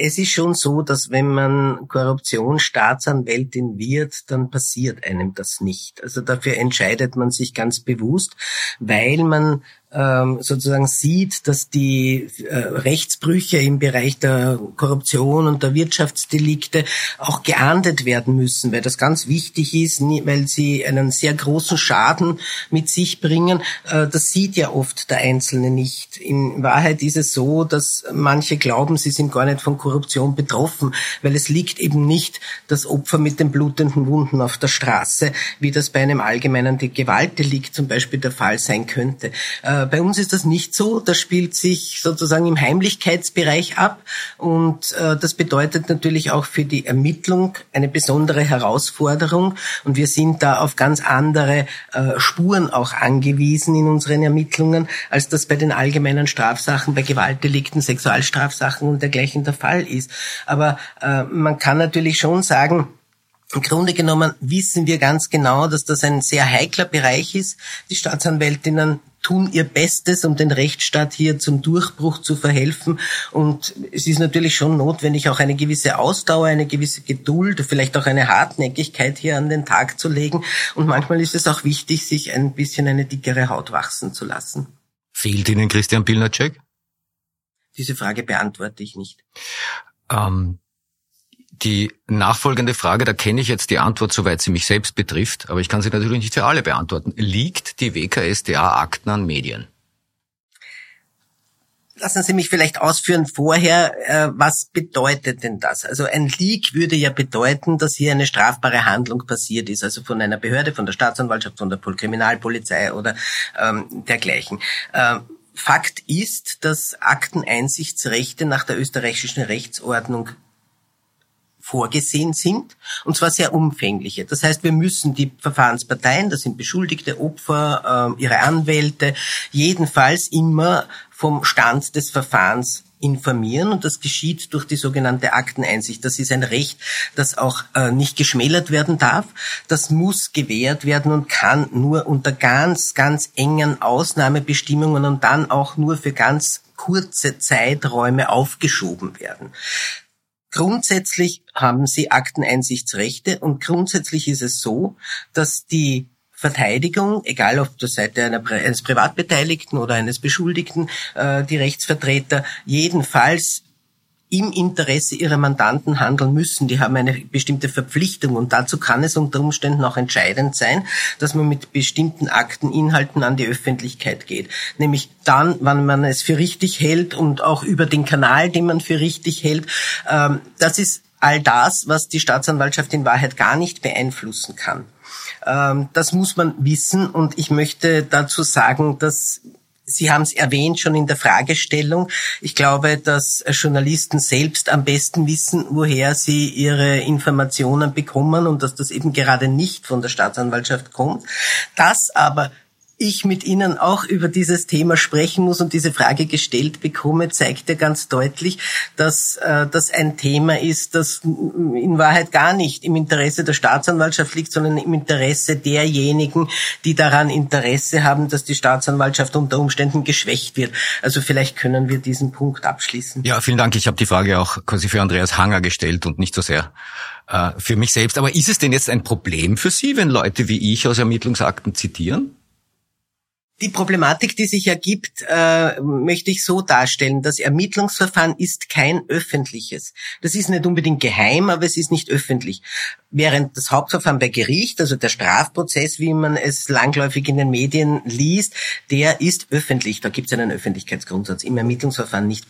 es ist schon so, dass wenn man Korruptionsstaatsanwältin wird, dann passiert einem das nicht. Also dafür entscheidet man sich ganz bewusst, weil man ähm, sozusagen sieht, dass die äh, Rechtsbrüche im Bereich der Korruption und der Wirtschaftsdelikte auch geahndet werden müssen, weil das ganz wichtig ist, weil sie einen sehr großen Schaden mit sich bringen. Äh, das sieht ja oft der Einzelne nicht. In Wahrheit ist es so, dass manche glauben, sie sind gar nicht von Korruption betroffen, weil es liegt eben nicht das Opfer mit den blutenden Wunden auf der Straße, wie das bei einem allgemeinen Gewaltdelikt zum Beispiel der Fall sein könnte äh, bei uns ist das nicht so. Das spielt sich sozusagen im Heimlichkeitsbereich ab und äh, das bedeutet natürlich auch für die Ermittlung eine besondere Herausforderung und wir sind da auf ganz andere äh, Spuren auch angewiesen in unseren Ermittlungen, als das bei den allgemeinen Strafsachen, bei Gewaltdelikten, Sexualstrafsachen und dergleichen der Fall ist. Aber äh, man kann natürlich schon sagen, im Grunde genommen wissen wir ganz genau, dass das ein sehr heikler Bereich ist. Die Staatsanwältinnen tun ihr Bestes, um den Rechtsstaat hier zum Durchbruch zu verhelfen. Und es ist natürlich schon notwendig, auch eine gewisse Ausdauer, eine gewisse Geduld, vielleicht auch eine Hartnäckigkeit hier an den Tag zu legen. Und manchmal ist es auch wichtig, sich ein bisschen eine dickere Haut wachsen zu lassen. Fehlt Ihnen Christian Pilnacek? Diese Frage beantworte ich nicht. Ähm, die nachfolgende Frage, da kenne ich jetzt die Antwort, soweit sie mich selbst betrifft, aber ich kann sie natürlich nicht für alle beantworten. Liegt die WKSDA-Akten an Medien? Lassen Sie mich vielleicht ausführen vorher, äh, was bedeutet denn das? Also ein Leak würde ja bedeuten, dass hier eine strafbare Handlung passiert ist, also von einer Behörde, von der Staatsanwaltschaft, von der Kriminalpolizei oder ähm, dergleichen. Ähm, Fakt ist, dass Akteneinsichtsrechte nach der österreichischen Rechtsordnung vorgesehen sind, und zwar sehr umfängliche. Das heißt, wir müssen die Verfahrensparteien, das sind Beschuldigte, Opfer, äh, ihre Anwälte, jedenfalls immer vom Stand des Verfahrens informieren und das geschieht durch die sogenannte Akteneinsicht. Das ist ein Recht, das auch äh, nicht geschmälert werden darf. Das muss gewährt werden und kann nur unter ganz, ganz engen Ausnahmebestimmungen und dann auch nur für ganz kurze Zeiträume aufgeschoben werden. Grundsätzlich haben sie Akteneinsichtsrechte und grundsätzlich ist es so, dass die Verteidigung, egal auf der Seite eines Privatbeteiligten oder eines Beschuldigten, äh, die Rechtsvertreter jedenfalls im Interesse ihrer Mandanten handeln müssen. Die haben eine bestimmte Verpflichtung und dazu kann es unter Umständen auch entscheidend sein, dass man mit bestimmten Akteninhalten an die Öffentlichkeit geht. Nämlich dann, wann man es für richtig hält und auch über den Kanal, den man für richtig hält. Ähm, das ist all das, was die Staatsanwaltschaft in Wahrheit gar nicht beeinflussen kann. Ähm, das muss man wissen und ich möchte dazu sagen, dass Sie haben es erwähnt schon in der Fragestellung. Ich glaube, dass Journalisten selbst am besten wissen, woher sie ihre Informationen bekommen und dass das eben gerade nicht von der Staatsanwaltschaft kommt. Das aber ich mit Ihnen auch über dieses Thema sprechen muss und diese Frage gestellt bekomme, zeigt ja ganz deutlich, dass äh, das ein Thema ist, das in Wahrheit gar nicht im Interesse der Staatsanwaltschaft liegt, sondern im Interesse derjenigen, die daran Interesse haben, dass die Staatsanwaltschaft unter Umständen geschwächt wird. Also vielleicht können wir diesen Punkt abschließen. Ja, vielen Dank. Ich habe die Frage auch quasi für Andreas Hanger gestellt und nicht so sehr äh, für mich selbst. Aber ist es denn jetzt ein Problem für Sie, wenn Leute wie ich aus Ermittlungsakten zitieren? Die Problematik, die sich ergibt, äh, möchte ich so darstellen. Das Ermittlungsverfahren ist kein öffentliches. Das ist nicht unbedingt geheim, aber es ist nicht öffentlich. Während das Hauptverfahren bei Gericht, also der Strafprozess, wie man es langläufig in den Medien liest, der ist öffentlich. Da gibt es einen Öffentlichkeitsgrundsatz. Im Ermittlungsverfahren nicht.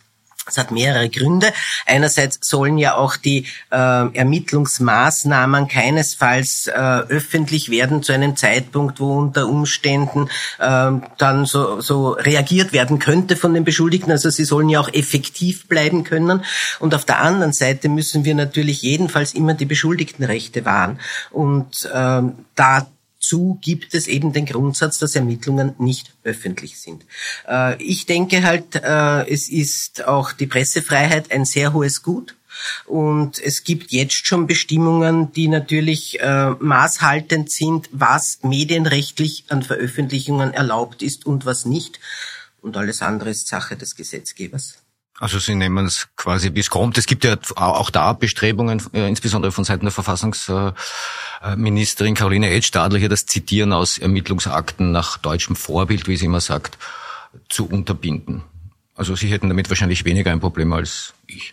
Es hat mehrere Gründe. Einerseits sollen ja auch die äh, Ermittlungsmaßnahmen keinesfalls äh, öffentlich werden zu einem Zeitpunkt, wo unter Umständen äh, dann so, so reagiert werden könnte von den Beschuldigten. Also sie sollen ja auch effektiv bleiben können. Und auf der anderen Seite müssen wir natürlich jedenfalls immer die Beschuldigtenrechte wahren. Und äh, da zu gibt es eben den Grundsatz, dass Ermittlungen nicht öffentlich sind. Äh, ich denke halt, äh, es ist auch die Pressefreiheit ein sehr hohes Gut. Und es gibt jetzt schon Bestimmungen, die natürlich äh, maßhaltend sind, was medienrechtlich an Veröffentlichungen erlaubt ist und was nicht. Und alles andere ist Sache des Gesetzgebers. Also Sie nehmen es quasi bis kommt. Es gibt ja auch da Bestrebungen, äh, insbesondere von Seiten der Verfassungsministerin Caroline Edstadler, hier das Zitieren aus Ermittlungsakten nach deutschem Vorbild, wie sie immer sagt, zu unterbinden. Also Sie hätten damit wahrscheinlich weniger ein Problem als ich.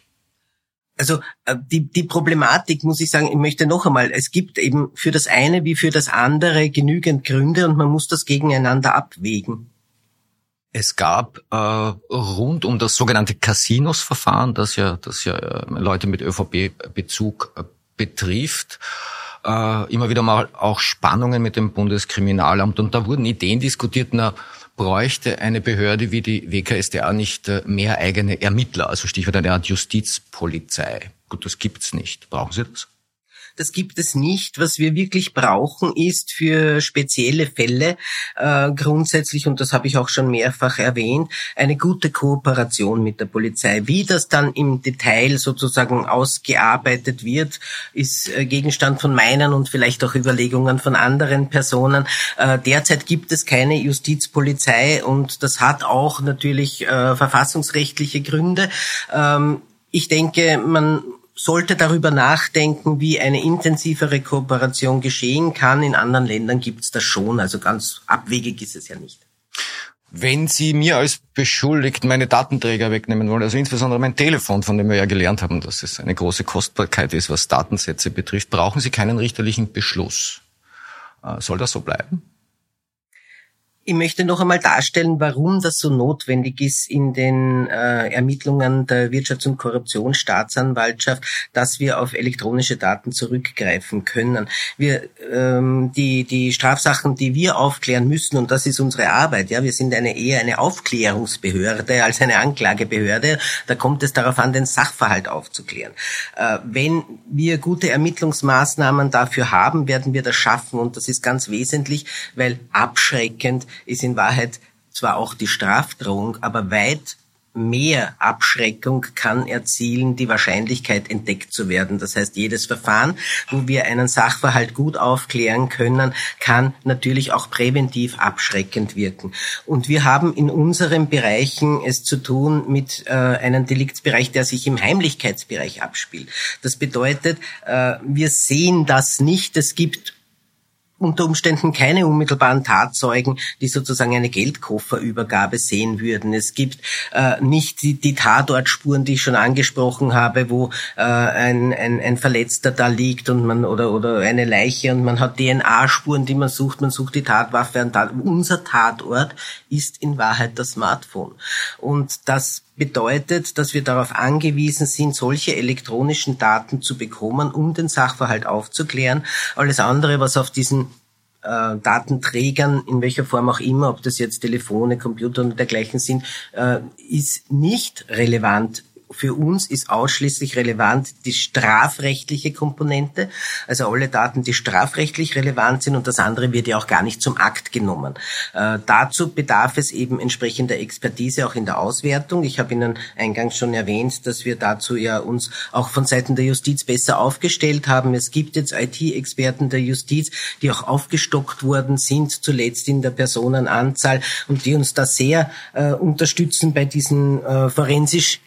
Also äh, die, die Problematik, muss ich sagen, ich möchte noch einmal, es gibt eben für das eine wie für das andere genügend Gründe und man muss das gegeneinander abwägen. Es gab äh, rund um das sogenannte Casinos-Verfahren, das ja, das ja äh, Leute mit ÖVP-Bezug äh, betrifft, äh, immer wieder mal auch Spannungen mit dem Bundeskriminalamt. Und da wurden Ideen diskutiert, na, bräuchte eine Behörde wie die WKSDA nicht äh, mehr eigene Ermittler, also Stichwort eine Art Justizpolizei. Gut, das gibt's nicht. Brauchen Sie das? Das gibt es nicht. Was wir wirklich brauchen, ist für spezielle Fälle äh, grundsätzlich, und das habe ich auch schon mehrfach erwähnt, eine gute Kooperation mit der Polizei. Wie das dann im Detail sozusagen ausgearbeitet wird, ist äh, Gegenstand von meinen und vielleicht auch Überlegungen von anderen Personen. Äh, derzeit gibt es keine Justizpolizei und das hat auch natürlich äh, verfassungsrechtliche Gründe. Ähm, ich denke, man sollte darüber nachdenken, wie eine intensivere Kooperation geschehen kann. In anderen Ländern gibt es das schon, also ganz abwegig ist es ja nicht. Wenn Sie mir als Beschuldigten meine Datenträger wegnehmen wollen, also insbesondere mein Telefon, von dem wir ja gelernt haben, dass es eine große Kostbarkeit ist, was Datensätze betrifft, brauchen Sie keinen richterlichen Beschluss. Äh, soll das so bleiben? Ich möchte noch einmal darstellen, warum das so notwendig ist in den äh, Ermittlungen der Wirtschafts- und Korruptionsstaatsanwaltschaft, dass wir auf elektronische Daten zurückgreifen können. Wir, ähm, die, die Strafsachen, die wir aufklären müssen, und das ist unsere Arbeit, ja, wir sind eine eher eine Aufklärungsbehörde als eine Anklagebehörde. Da kommt es darauf an, den Sachverhalt aufzuklären. Äh, wenn wir gute Ermittlungsmaßnahmen dafür haben, werden wir das schaffen, und das ist ganz wesentlich, weil abschreckend ist in Wahrheit zwar auch die Strafdrohung, aber weit mehr Abschreckung kann erzielen, die Wahrscheinlichkeit entdeckt zu werden. Das heißt, jedes Verfahren, wo wir einen Sachverhalt gut aufklären können, kann natürlich auch präventiv abschreckend wirken. Und wir haben in unseren Bereichen es zu tun mit äh, einem Deliktsbereich, der sich im Heimlichkeitsbereich abspielt. Das bedeutet, äh, wir sehen das nicht. Es gibt unter Umständen keine unmittelbaren Tatzeugen, die sozusagen eine Geldkofferübergabe sehen würden. Es gibt äh, nicht die, die Tatortspuren, die ich schon angesprochen habe, wo äh, ein, ein, ein Verletzter da liegt und man oder oder eine Leiche und man hat DNA-Spuren, die man sucht. Man sucht die Tatwaffe. Und Tat, unser Tatort ist in Wahrheit das Smartphone und das bedeutet, dass wir darauf angewiesen sind, solche elektronischen Daten zu bekommen, um den Sachverhalt aufzuklären. Alles andere, was auf diesen äh, Datenträgern, in welcher Form auch immer, ob das jetzt Telefone, Computer und dergleichen sind, äh, ist nicht relevant für uns ist ausschließlich relevant die strafrechtliche Komponente, also alle Daten, die strafrechtlich relevant sind und das andere wird ja auch gar nicht zum Akt genommen. Äh, dazu bedarf es eben entsprechender Expertise auch in der Auswertung. Ich habe Ihnen eingangs schon erwähnt, dass wir dazu ja uns auch von Seiten der Justiz besser aufgestellt haben. Es gibt jetzt IT-Experten der Justiz, die auch aufgestockt worden sind, zuletzt in der Personenanzahl und die uns da sehr äh, unterstützen bei diesen äh, forensisch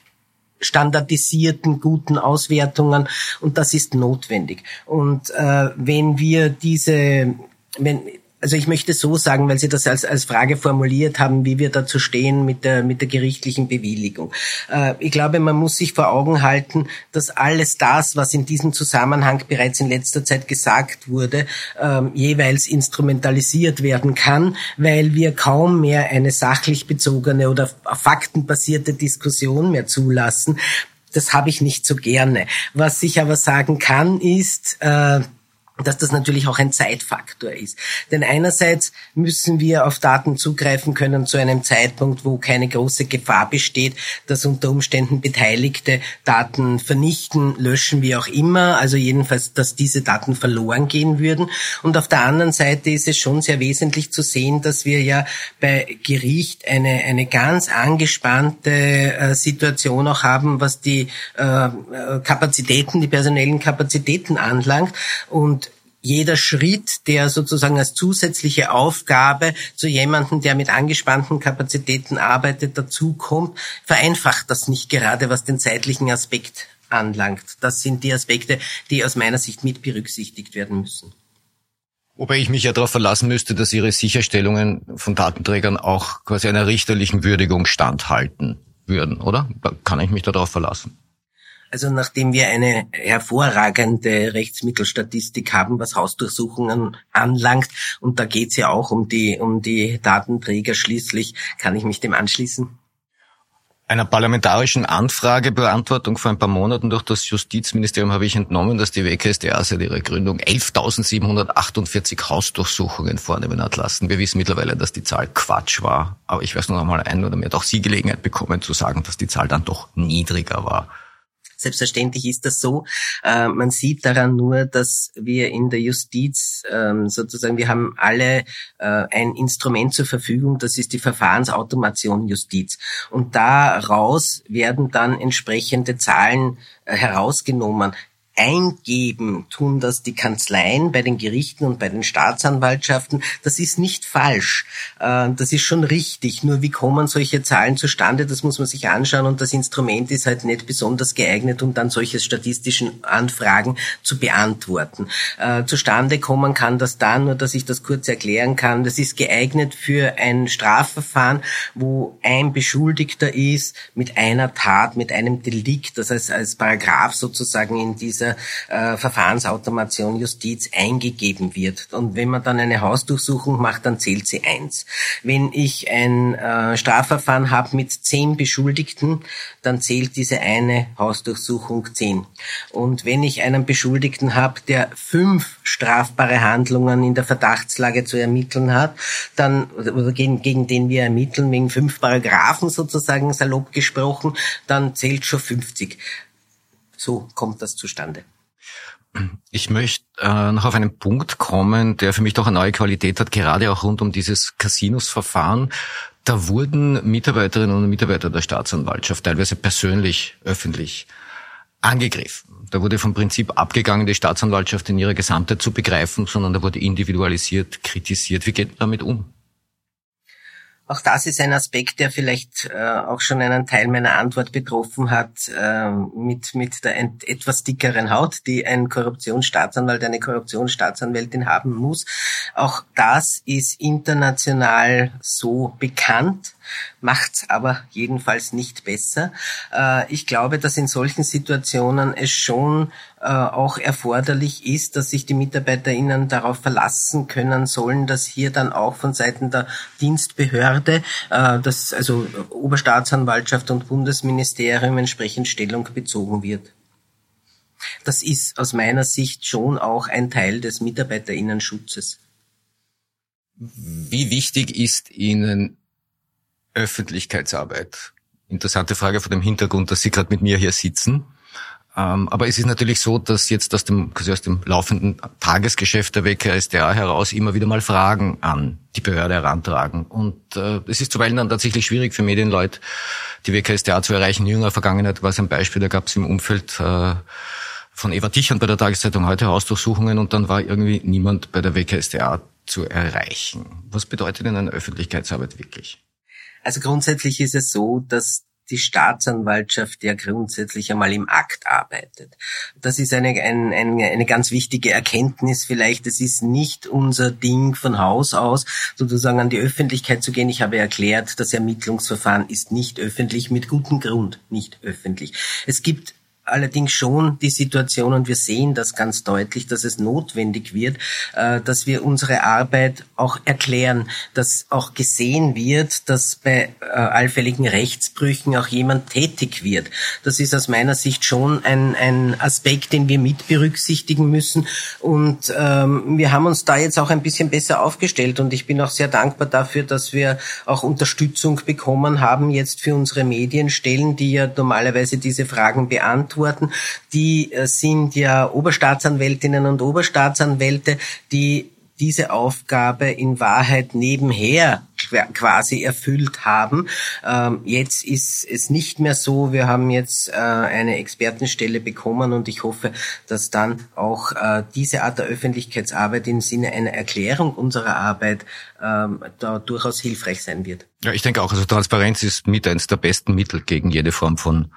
standardisierten, guten Auswertungen und das ist notwendig. Und äh, wenn wir diese, wenn also ich möchte so sagen, weil Sie das als, als Frage formuliert haben, wie wir dazu stehen mit der, mit der gerichtlichen Bewilligung. Äh, ich glaube, man muss sich vor Augen halten, dass alles das, was in diesem Zusammenhang bereits in letzter Zeit gesagt wurde, äh, jeweils instrumentalisiert werden kann, weil wir kaum mehr eine sachlich bezogene oder faktenbasierte Diskussion mehr zulassen. Das habe ich nicht so gerne. Was ich aber sagen kann, ist, äh, dass das natürlich auch ein Zeitfaktor ist. Denn einerseits müssen wir auf Daten zugreifen können zu einem Zeitpunkt, wo keine große Gefahr besteht, dass unter Umständen Beteiligte Daten vernichten, löschen, wie auch immer. Also jedenfalls, dass diese Daten verloren gehen würden. Und auf der anderen Seite ist es schon sehr wesentlich zu sehen, dass wir ja bei Gericht eine, eine ganz angespannte äh, Situation auch haben, was die äh, äh Kapazitäten, die personellen Kapazitäten anlangt. Und jeder Schritt, der sozusagen als zusätzliche Aufgabe zu jemandem, der mit angespannten Kapazitäten arbeitet, dazukommt, vereinfacht das nicht gerade, was den zeitlichen Aspekt anlangt. Das sind die Aspekte, die aus meiner Sicht mit berücksichtigt werden müssen. Wobei ich mich ja darauf verlassen müsste, dass Ihre Sicherstellungen von Datenträgern auch quasi einer richterlichen Würdigung standhalten würden, oder? Kann ich mich darauf verlassen? Also nachdem wir eine hervorragende Rechtsmittelstatistik haben, was Hausdurchsuchungen anlangt, und da geht's ja auch um die, um die Datenträger schließlich, kann ich mich dem anschließen. Einer parlamentarischen Anfragebeantwortung vor ein paar Monaten durch das Justizministerium habe ich entnommen, dass die WKSDA seit ihrer Gründung 11.748 Hausdurchsuchungen vornehmen hat lassen. Wir wissen mittlerweile, dass die Zahl Quatsch war, aber ich weiß noch einmal ein oder mehr, hat auch Sie Gelegenheit bekommen zu sagen, dass die Zahl dann doch niedriger war. Selbstverständlich ist das so. Äh, man sieht daran nur, dass wir in der Justiz ähm, sozusagen, wir haben alle äh, ein Instrument zur Verfügung, das ist die Verfahrensautomation Justiz. Und daraus werden dann entsprechende Zahlen äh, herausgenommen eingeben, tun das die Kanzleien bei den Gerichten und bei den Staatsanwaltschaften. Das ist nicht falsch. Äh, das ist schon richtig. Nur wie kommen solche Zahlen zustande? Das muss man sich anschauen und das Instrument ist halt nicht besonders geeignet, um dann solche statistischen Anfragen zu beantworten. Äh, zustande kommen kann das dann, nur dass ich das kurz erklären kann. Das ist geeignet für ein Strafverfahren, wo ein Beschuldigter ist mit einer Tat, mit einem Delikt, das heißt als Paragraph sozusagen in dieser äh, Verfahrensautomation Justiz eingegeben wird. Und wenn man dann eine Hausdurchsuchung macht, dann zählt sie eins. Wenn ich ein äh, Strafverfahren habe mit zehn Beschuldigten, dann zählt diese eine Hausdurchsuchung zehn. Und wenn ich einen Beschuldigten habe, der fünf strafbare Handlungen in der Verdachtslage zu ermitteln hat, dann oder gegen, gegen den wir ermitteln wegen fünf Paragraphen sozusagen salopp gesprochen, dann zählt schon 50. So kommt das zustande. Ich möchte äh, noch auf einen Punkt kommen, der für mich doch eine neue Qualität hat, gerade auch rund um dieses Casinos-Verfahren. Da wurden Mitarbeiterinnen und Mitarbeiter der Staatsanwaltschaft teilweise persönlich, öffentlich angegriffen. Da wurde vom Prinzip abgegangen, die Staatsanwaltschaft in ihrer Gesamtheit zu begreifen, sondern da wurde individualisiert, kritisiert. Wie geht man damit um? Auch das ist ein Aspekt, der vielleicht äh, auch schon einen Teil meiner Antwort betroffen hat, äh, mit, mit der etwas dickeren Haut, die ein Korruptionsstaatsanwalt, eine Korruptionsstaatsanwältin haben muss. Auch das ist international so bekannt macht's aber jedenfalls nicht besser. Äh, ich glaube, dass in solchen Situationen es schon äh, auch erforderlich ist, dass sich die MitarbeiterInnen darauf verlassen können sollen, dass hier dann auch von Seiten der Dienstbehörde, äh, das, also Oberstaatsanwaltschaft und Bundesministerium entsprechend Stellung bezogen wird. Das ist aus meiner Sicht schon auch ein Teil des MitarbeiterInnen-Schutzes. Wie wichtig ist Ihnen Öffentlichkeitsarbeit? Interessante Frage vor dem Hintergrund, dass Sie gerade mit mir hier sitzen. Ähm, aber es ist natürlich so, dass jetzt aus dem, quasi aus dem laufenden Tagesgeschäft der WKSDA heraus immer wieder mal Fragen an die Behörde herantragen. Und äh, es ist zuweilen dann tatsächlich schwierig für Medienleute, die WKSDA zu erreichen. In jüngerer Vergangenheit war es ein Beispiel, da gab es im Umfeld äh, von Eva Tichern bei der Tageszeitung heute Hausdurchsuchungen und dann war irgendwie niemand bei der WKSDA zu erreichen. Was bedeutet denn eine Öffentlichkeitsarbeit wirklich? Also grundsätzlich ist es so, dass die Staatsanwaltschaft ja grundsätzlich einmal im Akt arbeitet. Das ist eine, eine, eine ganz wichtige Erkenntnis vielleicht. Es ist nicht unser Ding von Haus aus, sozusagen an die Öffentlichkeit zu gehen. Ich habe erklärt, das Ermittlungsverfahren ist nicht öffentlich, mit gutem Grund nicht öffentlich. Es gibt allerdings schon die Situation und wir sehen das ganz deutlich, dass es notwendig wird, äh, dass wir unsere Arbeit auch erklären, dass auch gesehen wird, dass bei äh, allfälligen Rechtsbrüchen auch jemand tätig wird. Das ist aus meiner Sicht schon ein, ein Aspekt, den wir mit berücksichtigen müssen. Und ähm, wir haben uns da jetzt auch ein bisschen besser aufgestellt. Und ich bin auch sehr dankbar dafür, dass wir auch Unterstützung bekommen haben jetzt für unsere Medienstellen, die ja normalerweise diese Fragen beantworten beantworten. Die äh, sind ja Oberstaatsanwältinnen und Oberstaatsanwälte, die diese Aufgabe in Wahrheit nebenher quasi erfüllt haben. Ähm, jetzt ist es nicht mehr so. Wir haben jetzt äh, eine Expertenstelle bekommen und ich hoffe, dass dann auch äh, diese Art der Öffentlichkeitsarbeit im Sinne einer Erklärung unserer Arbeit ähm, da durchaus hilfreich sein wird. Ja, ich denke auch, also Transparenz ist mit eines der besten Mittel gegen jede Form von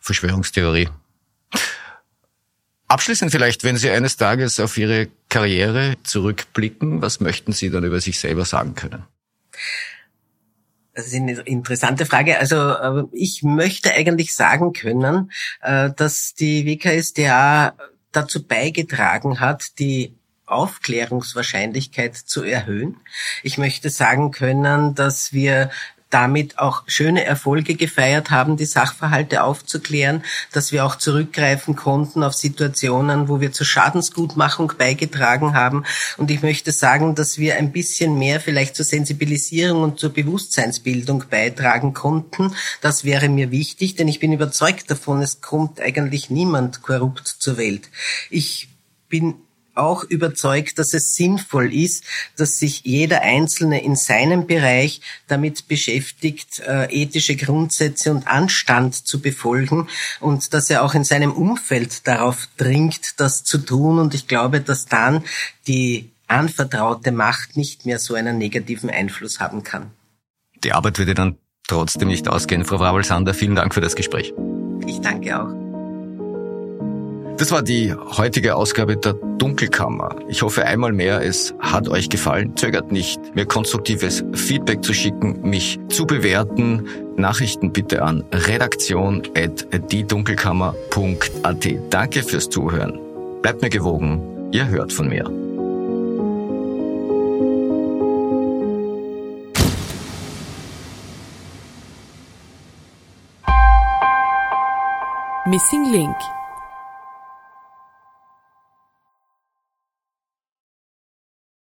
Verschwörungstheorie. Abschließend vielleicht, wenn Sie eines Tages auf Ihre Karriere zurückblicken, was möchten Sie dann über sich selber sagen können? Das ist eine interessante Frage. Also äh, ich möchte eigentlich sagen können, äh, dass die WKSDA dazu beigetragen hat, die Aufklärungswahrscheinlichkeit zu erhöhen. Ich möchte sagen können, dass wir damit auch schöne Erfolge gefeiert haben, die Sachverhalte aufzuklären, dass wir auch zurückgreifen konnten auf Situationen, wo wir zur Schadensgutmachung beigetragen haben. Und ich möchte sagen, dass wir ein bisschen mehr vielleicht zur Sensibilisierung und zur Bewusstseinsbildung beitragen konnten. Das wäre mir wichtig, denn ich bin überzeugt davon, es kommt eigentlich niemand korrupt zur Welt. Ich bin auch überzeugt, dass es sinnvoll ist, dass sich jeder Einzelne in seinem Bereich damit beschäftigt, äh, ethische Grundsätze und Anstand zu befolgen und dass er auch in seinem Umfeld darauf dringt, das zu tun. Und ich glaube, dass dann die anvertraute Macht nicht mehr so einen negativen Einfluss haben kann. Die Arbeit würde dann trotzdem nicht ausgehen. Frau Wrabel-Sander, vielen Dank für das Gespräch. Ich danke auch. Das war die heutige Ausgabe der Dunkelkammer. Ich hoffe einmal mehr, es hat euch gefallen. Zögert nicht, mir konstruktives Feedback zu schicken, mich zu bewerten. Nachrichten bitte an redaktion.diedunkelkammer.at. Danke fürs Zuhören. Bleibt mir gewogen. Ihr hört von mir. Missing Link